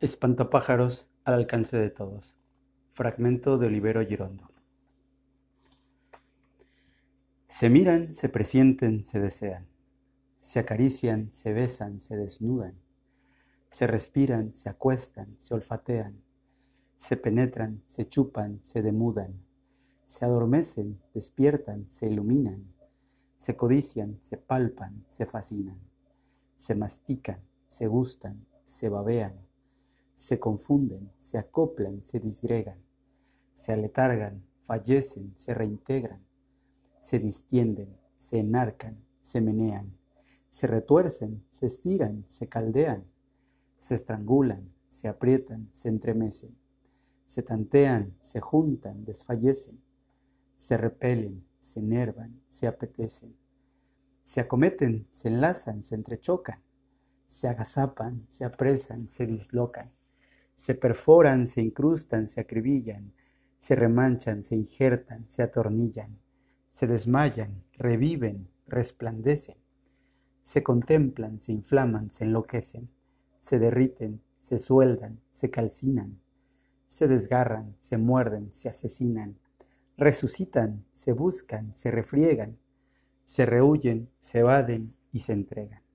Espantapájaros al alcance de todos. Fragmento de Olivero Girondo. Se miran, se presienten, se desean. Se acarician, se besan, se desnudan. Se respiran, se acuestan, se olfatean. Se penetran, se chupan, se demudan. Se adormecen, despiertan, se iluminan. Se codician, se palpan, se fascinan. Se mastican, se gustan, se babean se confunden, se acoplan, se disgregan, se aletargan, fallecen, se reintegran, se distienden, se enarcan, se menean, se retuercen, se estiran, se caldean, se estrangulan, se aprietan, se entremecen, se tantean, se juntan, desfallecen, se repelen, se enervan, se apetecen, se acometen, se enlazan, se entrechocan, se agazapan, se apresan, se dislocan, se perforan, se incrustan, se acribillan, se remanchan, se injertan, se atornillan, se desmayan, reviven, resplandecen, se contemplan, se inflaman, se enloquecen, se derriten, se sueldan, se calcinan, se desgarran, se muerden, se asesinan, resucitan, se buscan, se refriegan, se rehuyen, se evaden y se entregan.